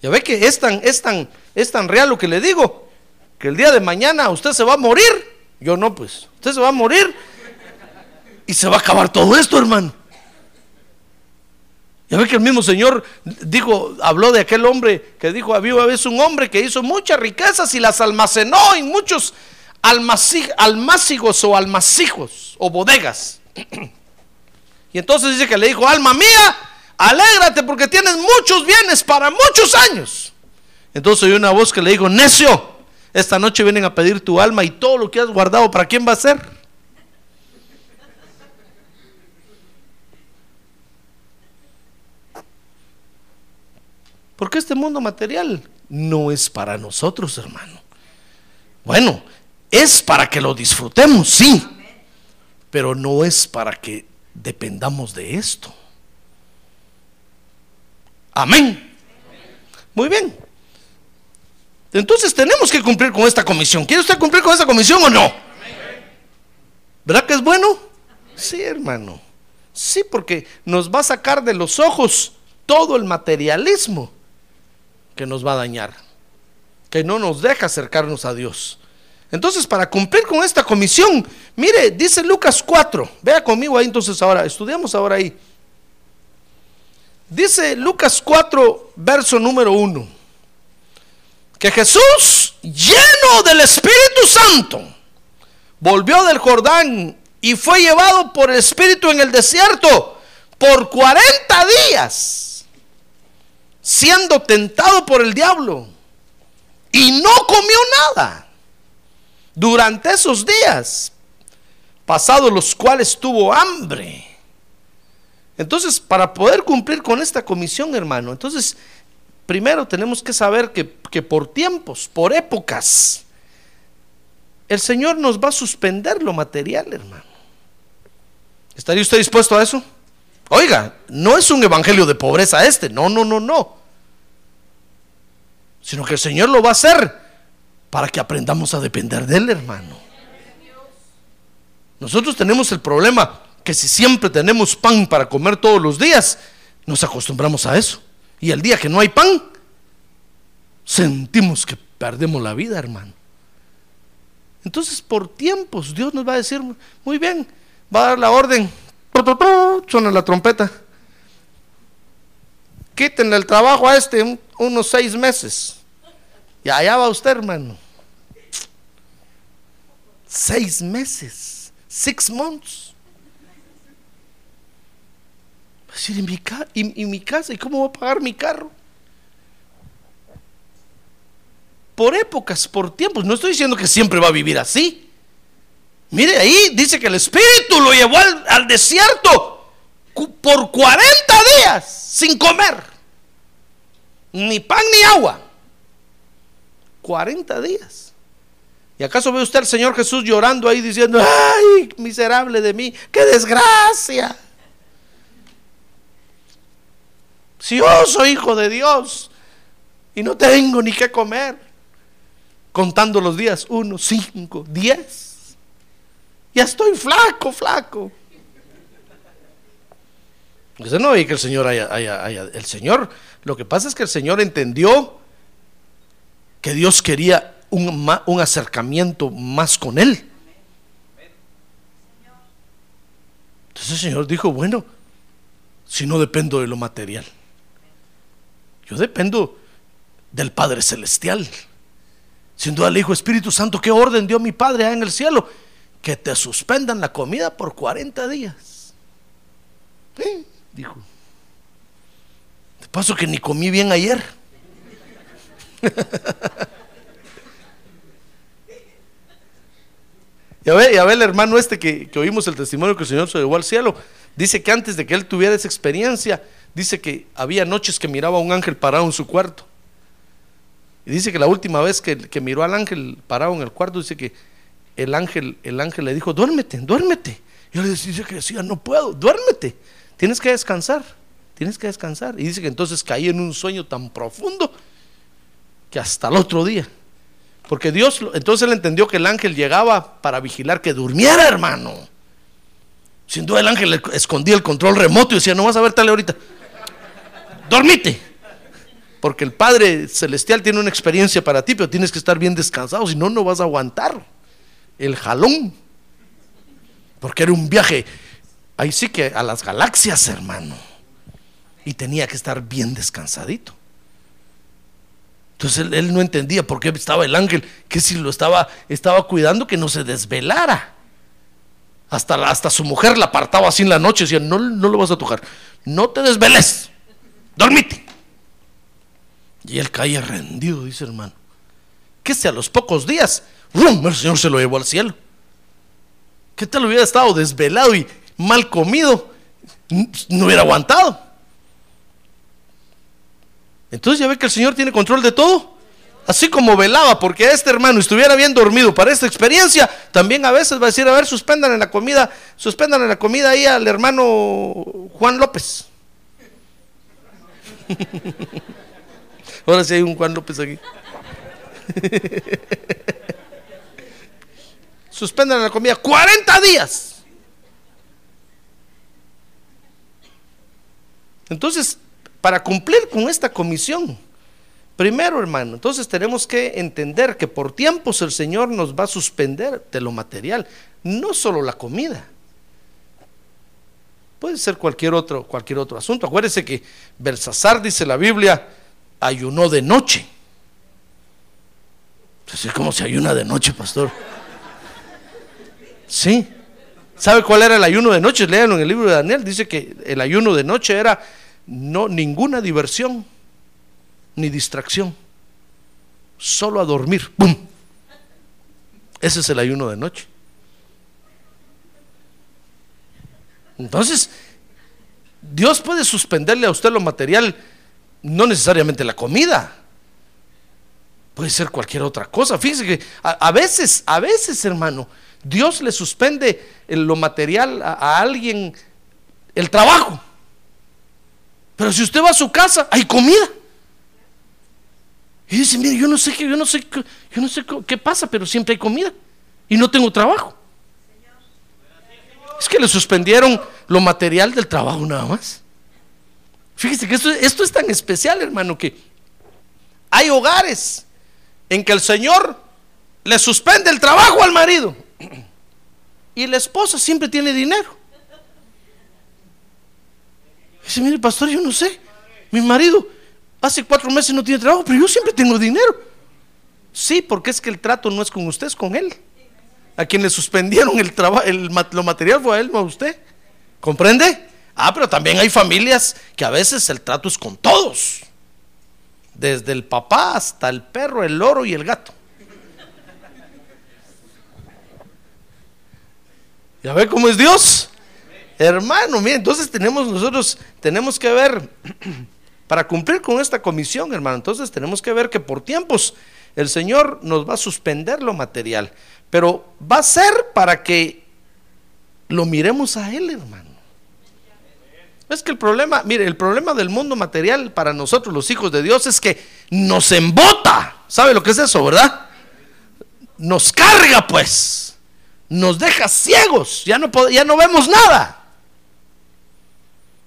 Ya ve que es tan, es tan, es tan real lo que le digo, que el día de mañana usted se va a morir. Yo no, pues, usted se va a morir y se va a acabar todo esto, hermano. Ya ve que el mismo Señor dijo, habló de aquel hombre que dijo, había una vez un hombre que hizo muchas riquezas y las almacenó en muchos almaci- almácigos o almacijos o bodegas. Y entonces dice que le dijo, alma mía, alégrate porque tienes muchos bienes para muchos años. Entonces oyó una voz que le dijo, necio, esta noche vienen a pedir tu alma y todo lo que has guardado, ¿para quién va a ser? Porque este mundo material no es para nosotros, hermano. Bueno, es para que lo disfrutemos, sí, pero no es para que dependamos de esto. Amén. Muy bien. Entonces tenemos que cumplir con esta comisión. ¿Quiere usted cumplir con esta comisión o no? ¿Verdad que es bueno? Sí, hermano. Sí, porque nos va a sacar de los ojos todo el materialismo que nos va a dañar, que no nos deja acercarnos a Dios. Entonces, para cumplir con esta comisión, mire, dice Lucas 4, vea conmigo ahí entonces ahora, estudiamos ahora ahí. Dice Lucas 4, verso número 1, que Jesús, lleno del Espíritu Santo, volvió del Jordán y fue llevado por el Espíritu en el desierto por 40 días siendo tentado por el diablo y no comió nada durante esos días, pasados los cuales tuvo hambre. Entonces, para poder cumplir con esta comisión, hermano, entonces, primero tenemos que saber que, que por tiempos, por épocas, el Señor nos va a suspender lo material, hermano. ¿Estaría usted dispuesto a eso? Oiga, no es un evangelio de pobreza este, no, no, no, no. Sino que el Señor lo va a hacer para que aprendamos a depender de Él, hermano. Nosotros tenemos el problema que si siempre tenemos pan para comer todos los días, nos acostumbramos a eso. Y el día que no hay pan, sentimos que perdemos la vida, hermano. Entonces, por tiempos, Dios nos va a decir, muy bien, va a dar la orden, suena la trompeta. Quítenle el trabajo a este un- unos seis meses. Y allá va usted, hermano. Seis meses. Six months. Va a decir, ¿y mi, y mi casa? ¿Y cómo voy a pagar mi carro? Por épocas, por tiempos. No estoy diciendo que siempre va a vivir así. Mire ahí, dice que el Espíritu lo llevó al, desierto por 40 días sin comer. Ni pan ni agua. 40 días. ¿Y acaso ve usted al Señor Jesús llorando ahí diciendo, ay, miserable de mí, qué desgracia? Si yo soy hijo de Dios y no tengo ni qué comer, contando los días, uno, cinco, diez. Ya estoy flaco, flaco. Usted no ve que el Señor haya, El Señor, lo que pasa es que el Señor entendió que Dios quería un, acercamiento más con Él. Entonces el Señor dijo, bueno, si no dependo de lo material, yo dependo del Padre Celestial. Sin duda le dijo, Espíritu Santo, ¿qué orden dio mi Padre en el cielo? Que te suspendan la comida por 40 días. Dijo. De paso que ni comí bien ayer. Ya ve, ya ve el hermano este que, que oímos el testimonio que el Señor se llevó al cielo. Dice que antes de que él tuviera esa experiencia, dice que había noches que miraba a un ángel parado en su cuarto. Y dice que la última vez que, que miró al ángel parado en el cuarto, dice que el ángel, el ángel le dijo, duérmete, duérmete. Y le decía que decía, no puedo, duérmete, tienes que descansar, tienes que descansar. Y dice que entonces caí en un sueño tan profundo que hasta el otro día. Porque Dios, entonces él entendió que el ángel llegaba para vigilar que durmiera, hermano. Sin duda el ángel escondía el control remoto y decía, no vas a ver tal ahorita. Dormite. Porque el Padre Celestial tiene una experiencia para ti, pero tienes que estar bien descansado, si no, no vas a aguantar el jalón. Porque era un viaje, ahí sí que a las galaxias, hermano. Y tenía que estar bien descansadito. Entonces él, no entendía por qué estaba el ángel, que si lo estaba, estaba cuidando que no se desvelara. Hasta, hasta su mujer la apartaba así en la noche, decía, no, no lo vas a tocar, no te desveles, dormite. Y él caía rendido, dice hermano. Si a los pocos días, ¡rum! el Señor se lo llevó al cielo. ¿Qué tal hubiera estado desvelado y mal comido? No hubiera aguantado. Entonces ya ve que el Señor tiene control de todo. Así como velaba porque este hermano estuviera bien dormido para esta experiencia, también a veces va a decir, a ver, suspendan en la comida, suspendan en la comida ahí al hermano Juan López. Ahora sí hay un Juan López aquí. Suspendan en la comida 40 días. Entonces, para cumplir con esta comisión, primero hermano, entonces tenemos que entender que por tiempos el Señor nos va a suspender de lo material, no solo la comida. Puede ser cualquier otro, cualquier otro asunto. Acuérdese que Belsasar, dice la Biblia, ayunó de noche. Entonces, ¿cómo se ayuna de noche, pastor? Sí. ¿Sabe cuál era el ayuno de noche? Léanlo en el libro de Daniel. Dice que el ayuno de noche era no ninguna diversión ni distracción. Solo a dormir. ¡Bum! Ese es el ayuno de noche. Entonces, Dios puede suspenderle a usted lo material, no necesariamente la comida. Puede ser cualquier otra cosa. Fíjese que a, veces, a veces, hermano, Dios le suspende en lo material a, alguien el trabajo. Pero si usted va a su casa, hay comida. Y dice, mire, yo no sé qué, yo no sé, qué- yo no sé qué pasa, pero siempre hay comida. Y no tengo trabajo. Es que le suspendieron lo material del trabajo nada más. Fíjese que esto, esto es tan especial, hermano, que hay hogares en que el Señor le suspende el trabajo al marido y la esposa siempre tiene dinero. Dice, mire, pastor, yo no sé. Mi marido hace cuatro meses no tiene trabajo, pero yo siempre tengo dinero. Sí, porque es que el trato no es con usted, es con él. A quien le suspendieron el trabajo, el, lo material fue a él, no a usted. ¿Comprende? Ah, pero también hay familias que a veces el trato es con todos. Desde el papá hasta el perro, el loro y el gato. ¿Ya ve cómo es Dios? Hermano, mire, entonces tenemos nosotros, tenemos que ver, para cumplir con esta comisión, hermano, entonces tenemos que ver que por tiempos el Señor nos va a suspender lo material, pero va a ser para que lo miremos a Él, hermano. Es que el problema, mire, el problema del mundo material para nosotros los hijos de Dios es que nos embota. ¿Sabe lo que es eso, verdad? Nos carga, pues. nos deja ciegos, ya no, ya no vemos nada.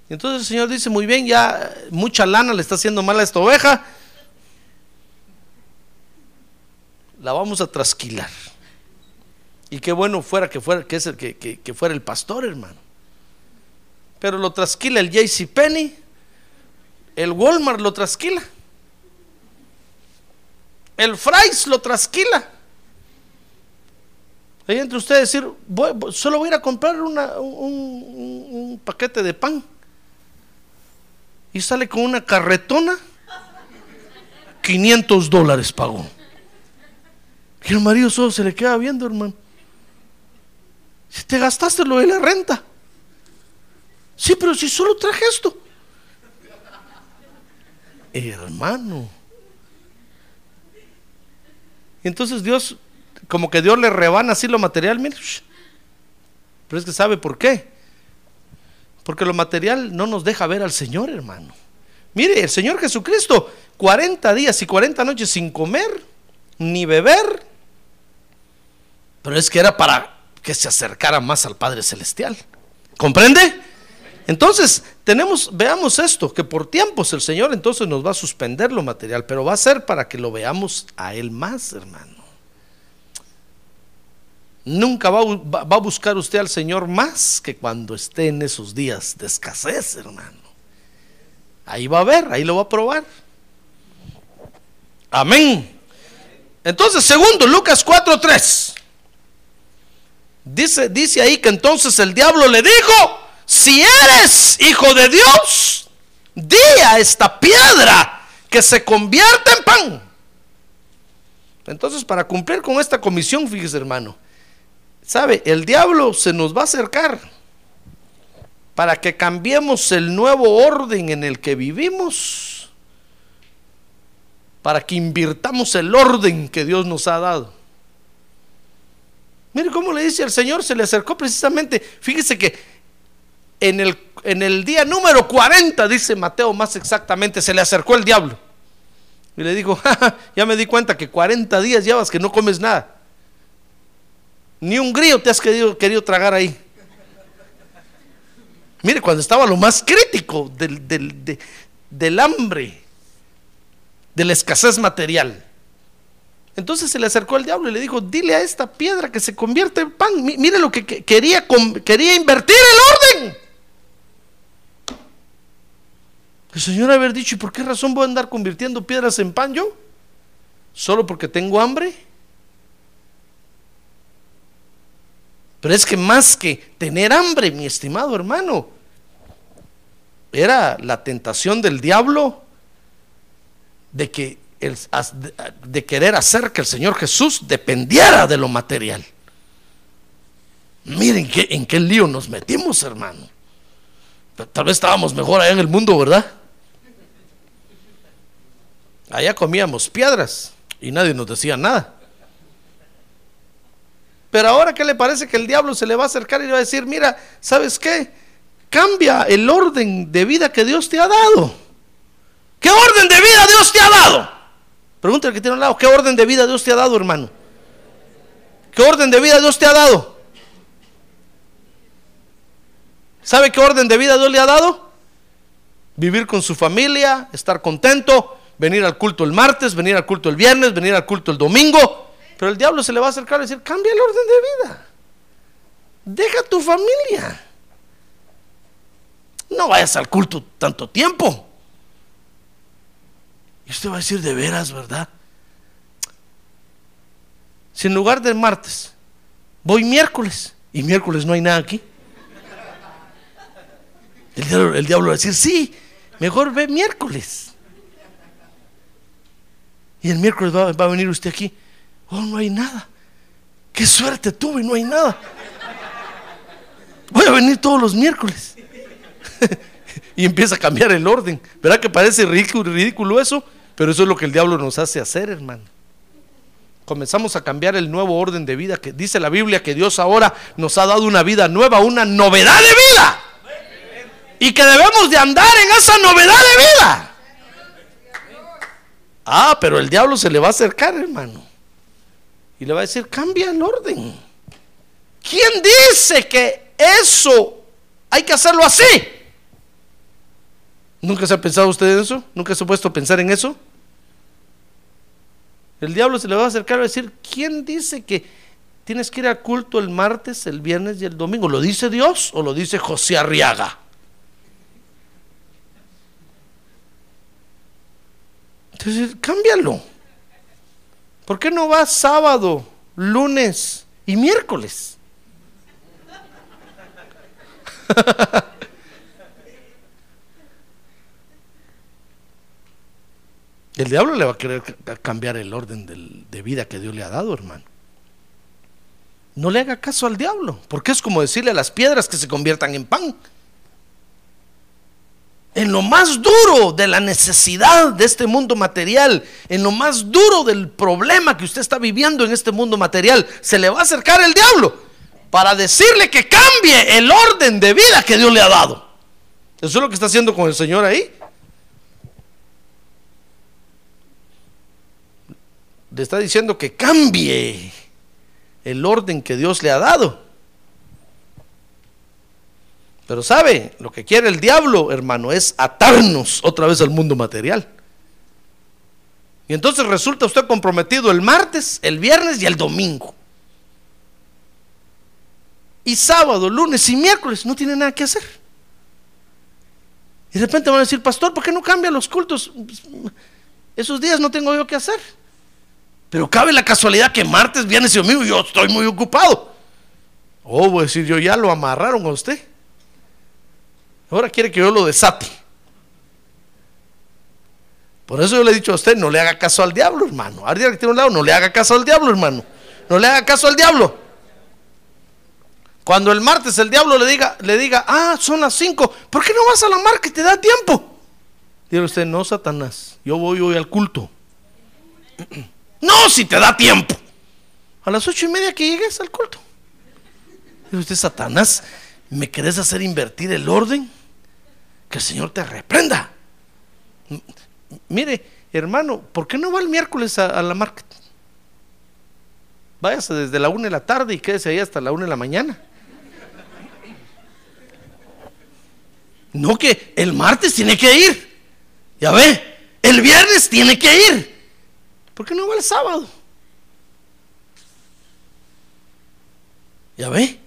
Entonces el Señor dice, muy bien, ya mucha lana le está haciendo mal a esta oveja, la vamos a trasquilar. Y qué bueno fuera que fuera, que, es el, que, que, fuera el pastor, hermano. Pero lo trasquila el JC Penny, el Walmart lo trasquila, el Fry's lo trasquila. Ahí entre ustedes decir, solo voy a ir a comprar una, un, paquete de pan. Y sale con una carretona, 500 dólares pagó. Y el marido solo se le queda viendo, hermano. Si te gastaste lo de la renta. Sí, pero si solo traje esto. Hermano. Entonces Dios como que Dios le rebana así lo material, mire. Pero es que sabe por qué. Porque lo material no nos deja ver al Señor, hermano. Mire, el Señor Jesucristo, 40 días y 40 noches sin comer ni beber. Pero es que era para que se acercara más al Padre Celestial. ¿Comprende? Entonces, tenemos, veamos esto, que por tiempos el Señor entonces nos va a suspender lo material, pero va a ser para que lo veamos a Él más, hermano. Nunca va, a buscar usted al Señor más que cuando esté en esos días de escasez, hermano. Ahí va a ver, ahí lo va a probar. Amén. Entonces, segundo, Lucas 4:3. Dice, dice ahí que entonces el diablo le dijo, si eres hijo de Dios, di a esta piedra que se convierta en pan. Entonces, para cumplir con esta comisión, fíjese hermano, ¿Sabe? El diablo se nos va a acercar para que cambiemos el nuevo orden en el que vivimos, para que invirtamos el orden que Dios nos ha dado. Mire cómo le dice el Señor, se le acercó precisamente, fíjese que en el, en el día número 40, dice Mateo más exactamente, se le acercó el diablo. Y le dijo, ya me di cuenta que 40 días llevas que no comes nada. Ni un grillo te has querido, querido tragar ahí. Mire, cuando estaba lo más crítico del, del, hambre, de la escasez material. Entonces se le acercó al diablo y le dijo, dile a esta piedra que se convierte en pan. Mire lo que quería, quería invertir el orden. El Señor haber dicho, ¿y por qué razón voy a andar convirtiendo piedras en pan yo? ¿Solo porque tengo hambre? Pero es que más que tener hambre, mi estimado hermano, era la tentación del diablo de que de querer hacer que el Señor Jesús dependiera de lo material. Miren qué, en qué lío nos metimos, hermano. Tal vez estábamos mejor allá en el mundo, ¿verdad? Allá comíamos piedras y nadie nos decía nada. Pero ahora, ¿qué le parece que el diablo se le va a acercar y le va a decir, mira, ¿sabes qué? Cambia el orden de vida que Dios te ha dado. ¿Qué orden de vida Dios te ha dado? Pregúntale al que tiene al lado, ¿qué orden de vida Dios te ha dado, hermano? ¿Qué orden de vida Dios te ha dado? ¿Sabe qué orden de vida Dios le ha dado? Vivir con su familia, estar contento, venir al culto el martes, venir al culto el viernes, venir al culto el domingo, pero el diablo se le va a acercar y decir, cambia el orden de vida. Deja tu familia. No vayas al culto tanto tiempo. Y usted va a decir, de veras, ¿verdad? Si en lugar de martes voy miércoles y miércoles no hay nada aquí. El diablo, va a decir, sí, mejor ve miércoles. Y el miércoles va a venir usted aquí. Oh, no hay nada. Qué suerte tuve, no hay nada. Voy a venir todos los miércoles. y empieza a cambiar el orden. ¿Verdad que parece ridículo, ridículo eso? Pero eso es lo que el diablo nos hace hacer, hermano. Comenzamos a cambiar el nuevo orden de vida que dice la Biblia que Dios ahora nos ha dado una vida nueva, una novedad de vida. Y que debemos de andar en esa novedad de vida. Ah, pero el diablo se le va a acercar, hermano. Y le va a decir, cambia el orden. ¿quién dice que eso hay que hacerlo así? ¿Nunca se ha pensado usted en eso? ¿Nunca se ha puesto a pensar en eso? El diablo se le va a acercar a decir, ¿quién dice que tienes que ir al culto el martes, el viernes y el domingo? ¿Lo dice Dios o lo dice José Arriaga? Cámbialo. ¿Por qué no va sábado, lunes y miércoles? El diablo le va a querer cambiar el orden de vida que Dios le ha dado, hermano. No le haga caso al diablo, porque es como decirle a las piedras que se conviertan en pan. En lo más duro de la necesidad de este mundo material, en lo más duro del problema que usted está viviendo en este mundo material, se le va a acercar el diablo para decirle que cambie el orden de vida que Dios le ha dado. Eso es lo que está haciendo con el Señor ahí. le está diciendo que cambie el orden que Dios le ha dado. Pero sabe, lo que quiere el diablo, hermano, es atarnos otra vez al mundo material. Y entonces resulta usted comprometido el martes, el viernes y el domingo. Y sábado, lunes y miércoles no tiene nada que hacer. Y de repente van a decir, pastor, ¿por qué no cambia los cultos? Esos días no tengo yo que hacer. Pero cabe la casualidad que martes, viernes y domingo yo estoy muy ocupado. Oh, voy a decir, yo ya lo amarraron a usted. Ahora quiere que yo lo desate. Por eso yo le he dicho a usted, no le haga caso al diablo, hermano. Que tiene un lado, no le haga caso al diablo, hermano. No le haga caso al diablo. Cuando el martes el diablo le diga, le diga, ah, son las 5, ¿por qué no vas a la mar que te da tiempo? Dice usted, no, Satanás, yo voy hoy al culto. No, si te da tiempo. A las ocho y media que llegues al culto. Dice usted, Satanás, ¿me querés hacer invertir el orden? Que el Señor te reprenda. mire, hermano, ¿por qué no va el miércoles a, la market? Váyase desde la una de la tarde y quédese ahí hasta la una de la mañana. No que el martes tiene que ir. Ya ve, el viernes tiene que ir. ¿Por qué no va el sábado? ¿Ya ve?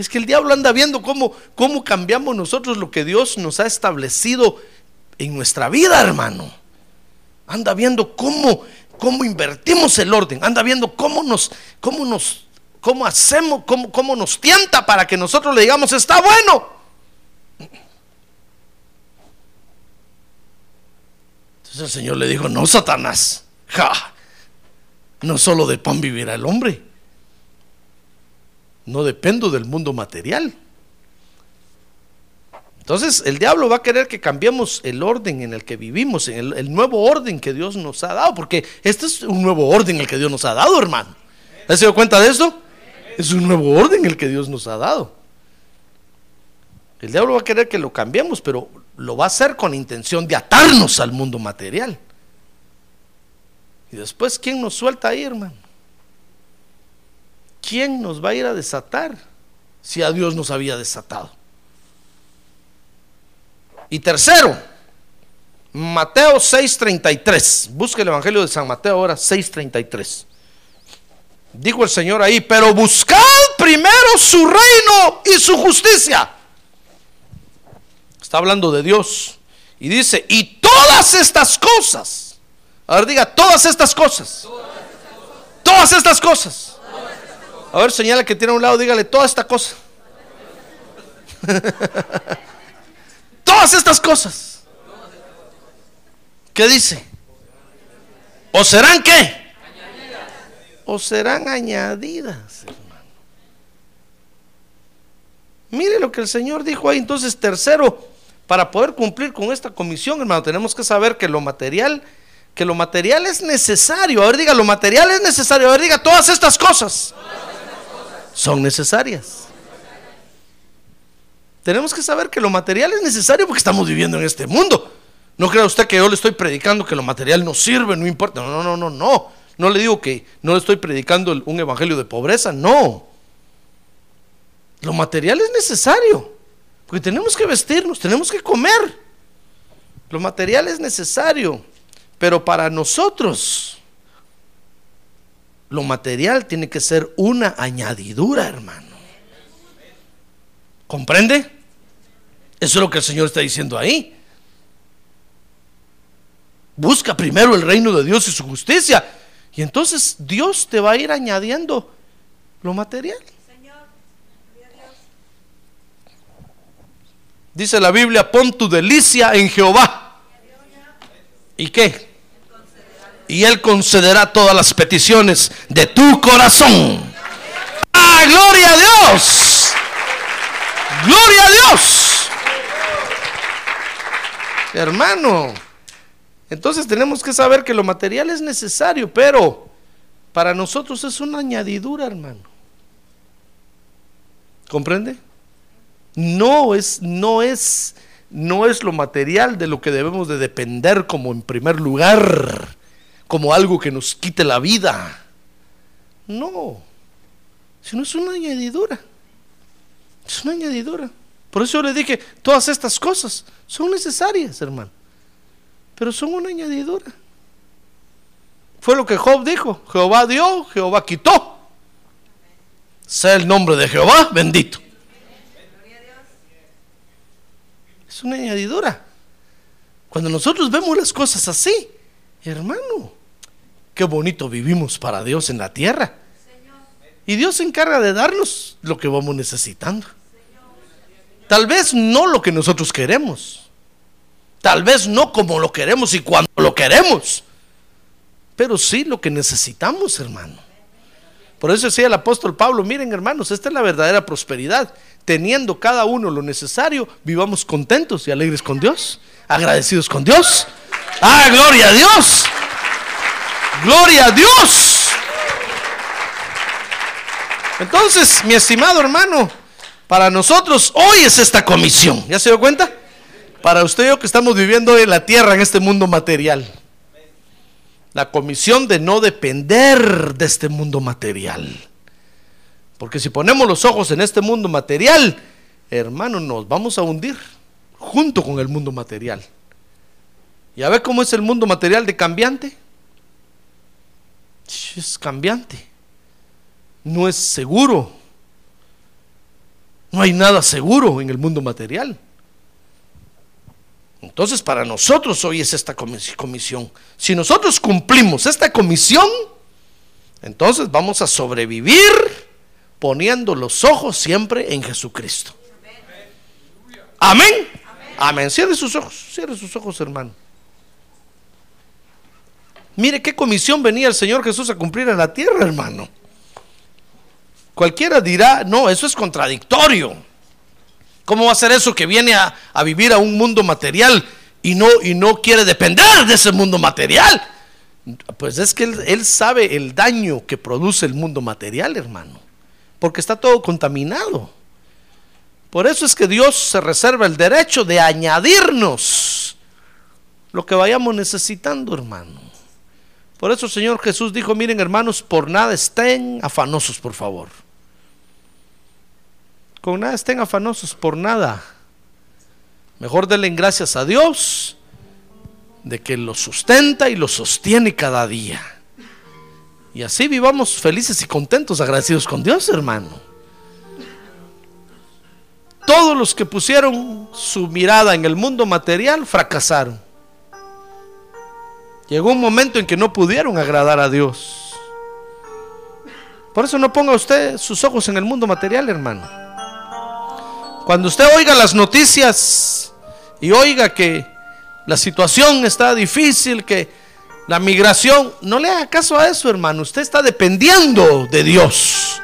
Es que el diablo anda viendo cómo, cómo cambiamos nosotros lo que Dios nos ha establecido en nuestra vida, hermano. Anda viendo cómo, cómo invertimos el orden. Anda viendo cómo nos, cómo nos, cómo hacemos, cómo, cómo nos tienta para que nosotros le digamos, está bueno. Entonces el Señor le dijo, no, Satanás. No solo de pan vivirá el hombre. No dependo del mundo material. Entonces el diablo va a querer que cambiemos el orden en el que vivimos, en el, nuevo orden que Dios nos ha dado, porque este es un nuevo orden el que Dios nos ha dado, hermano. ¿Has dio cuenta de esto? Es un nuevo orden el que Dios nos ha dado. El diablo va a querer que lo cambiemos, pero lo va a hacer con intención de atarnos al mundo material. Y después, ¿quién nos suelta ahí, hermano? ¿Quién nos va a ir a desatar si a Dios nos había desatado? Y tercero, Mateo 6:33. Busque el Evangelio de San Mateo ahora 6:33. Dijo el Señor ahí, pero buscad primero su reino y su justicia. Está hablando de Dios. Y dice, y todas estas cosas a diga, todas estas cosas. Todas estas cosas. A ver, señala que tiene a un lado, dígale, toda esta cosa. todas estas cosas. ¿Qué dice? ¿O serán qué? ¿O serán añadidas? Mire lo que el Señor dijo ahí. Entonces, tercero, para poder cumplir con esta comisión, hermano, tenemos que saber que lo material que lo material es necesario. A ver, diga, lo material es necesario. A ver, diga, todas estas cosas, son necesarias. Tenemos que saber que lo material es necesario porque estamos viviendo en este mundo. No crea usted que yo le estoy predicando que lo material no sirve, no importa. No, no, no, no. No le digo que no le estoy predicando un evangelio de pobreza, no. Lo material es necesario, porque tenemos que vestirnos, tenemos que comer. Lo material es necesario, pero para nosotros lo material tiene que ser una añadidura, hermano. ¿Comprende? Eso es lo que el Señor está diciendo ahí. Busca primero el reino de Dios y su justicia. Y entonces Dios te va a ir añadiendo lo material. Dice la Biblia, pon tu delicia en Jehová. ¿Y qué? Y Él concederá todas las peticiones de tu corazón. ¡Ah, gloria a Dios! ¡Gloria a Dios! Hermano, entonces tenemos que saber que lo material es necesario, pero para nosotros es una añadidura, hermano. ¿Comprende? No es, no es, no es lo material de lo que debemos de depender como en primer lugar, como algo que nos quite la vida. No, sino es una añadidura. Es una añadidura. Por eso yo le dije, todas estas cosas son necesarias, hermano pero son una añadidura. Fue lo que Job dijo, Jehová dio, Jehová quitó. Sea el nombre de Jehová bendito. Es una añadidura. Cuando nosotros vemos las cosas así, hermano, qué bonito vivimos para Dios en la tierra. Y Dios se encarga de darnos lo que vamos necesitando. Tal vez no lo que nosotros queremos, Tal vez no como lo queremos y cuando lo queremos, pero sí lo que necesitamos, hermano. Por eso decía el apóstol Pablo, miren hermanos, esta es la verdadera prosperidad. Teniendo cada uno lo necesario, vivamos contentos y alegres con Dios, agradecidos con Dios. Ah, gloria a Dios. Gloria a Dios. Entonces, mi estimado hermano, para nosotros hoy es esta comisión. ¿Ya se dio cuenta? Para usted y yo que estamos viviendo en la tierra, en este mundo material. La comisión de no depender de este mundo material. Porque si ponemos los ojos en este mundo material, hermano, nos vamos a hundir junto con el mundo material. ¿Ya ve cómo es el mundo material de cambiante? Es cambiante. No es seguro. No hay nada seguro en el mundo material. Entonces para nosotros hoy es esta comisión. Si nosotros cumplimos esta comisión, entonces vamos a sobrevivir poniendo los ojos siempre en Jesucristo. Amén. Amén. Cierre sus ojos, cierre sus ojos, hermano. Mire qué comisión venía el Señor Jesús a cumplir en la tierra, hermano. Cualquiera dirá, no, eso es contradictorio. ¿Cómo va a ser eso que viene a, vivir a un mundo material y no, y no quiere depender de ese mundo material? Pues es que él, él sabe el daño que produce el mundo material, hermano, porque está todo contaminado. Por eso es que Dios se reserva el derecho de añadirnos lo que vayamos necesitando, hermano. Por eso el Señor Jesús dijo, miren hermanos, por nada estén afanosos, por favor. Con nada estén afanosos por nada. Mejor denle gracias a Dios de que los sustenta y los sostiene cada día. Y así vivamos felices y contentos, agradecidos con Dios, hermano. Todos los que pusieron su mirada en el mundo material fracasaron. Llegó un momento en que no pudieron agradar a Dios. Por eso no ponga usted sus ojos en el mundo material, hermano. Cuando usted oiga las noticias y oiga que la situación está difícil, que la migración, no le haga caso a eso, hermano. Usted está dependiendo de Dios.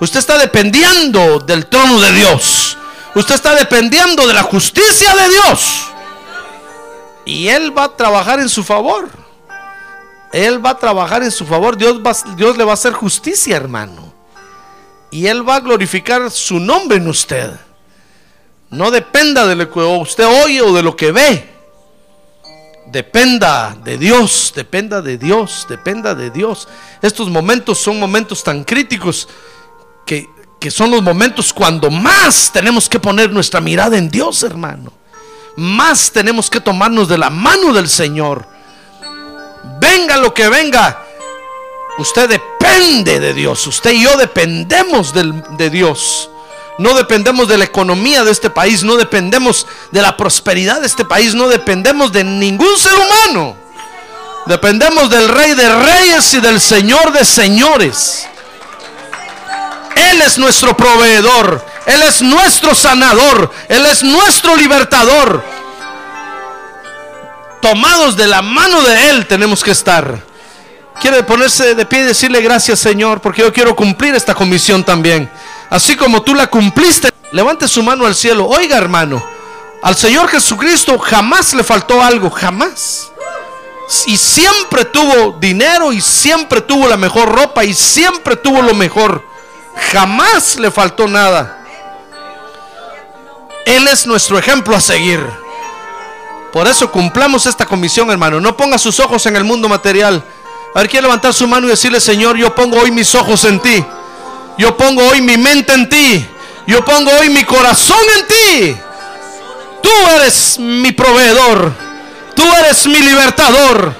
Usted está dependiendo del trono de Dios. Usted está dependiendo de la justicia de Dios. Y Él va a trabajar en su favor. Él va a trabajar en su favor. Dios, le va a hacer justicia, hermano. Y Él va a glorificar su nombre en usted. No dependa de lo que usted oye o de lo que ve. Dependa de Dios, dependa de Dios, dependa de Dios. Estos momentos son momentos tan críticos que que son los momentos cuando más tenemos que poner nuestra mirada en Dios, hermano. Más tenemos que tomarnos de la mano del Señor. Venga lo que venga, usted depende de Dios. Usted y yo dependemos de Dios. No dependemos de la economía de este país, no dependemos de la prosperidad de este país, no dependemos de ningún ser humano. Dependemos del Rey de Reyes y del Señor de Señores. Él es nuestro proveedor. Él es nuestro sanador. Él es nuestro libertador. Tomados de la mano de Él tenemos que estar. Quiere ponerse de pie y decirle gracias Señor porque yo quiero cumplir esta comisión también. Así como tú la cumpliste, levante su mano al cielo. Oiga hermano, al Señor Jesucristo jamás le faltó algo, jamás. Y siempre tuvo dinero y siempre tuvo la mejor ropa y siempre tuvo lo mejor. Jamás le faltó nada. Él es nuestro ejemplo a seguir. Por eso cumplamos esta comisión, hermano. No ponga sus ojos en el mundo material. A ver, quiere levantar su mano y decirle, Señor, yo pongo hoy mis ojos en ti. Yo pongo hoy mi mente en ti. Yo pongo hoy mi corazón en ti. Tú eres mi proveedor. Tú eres mi libertador.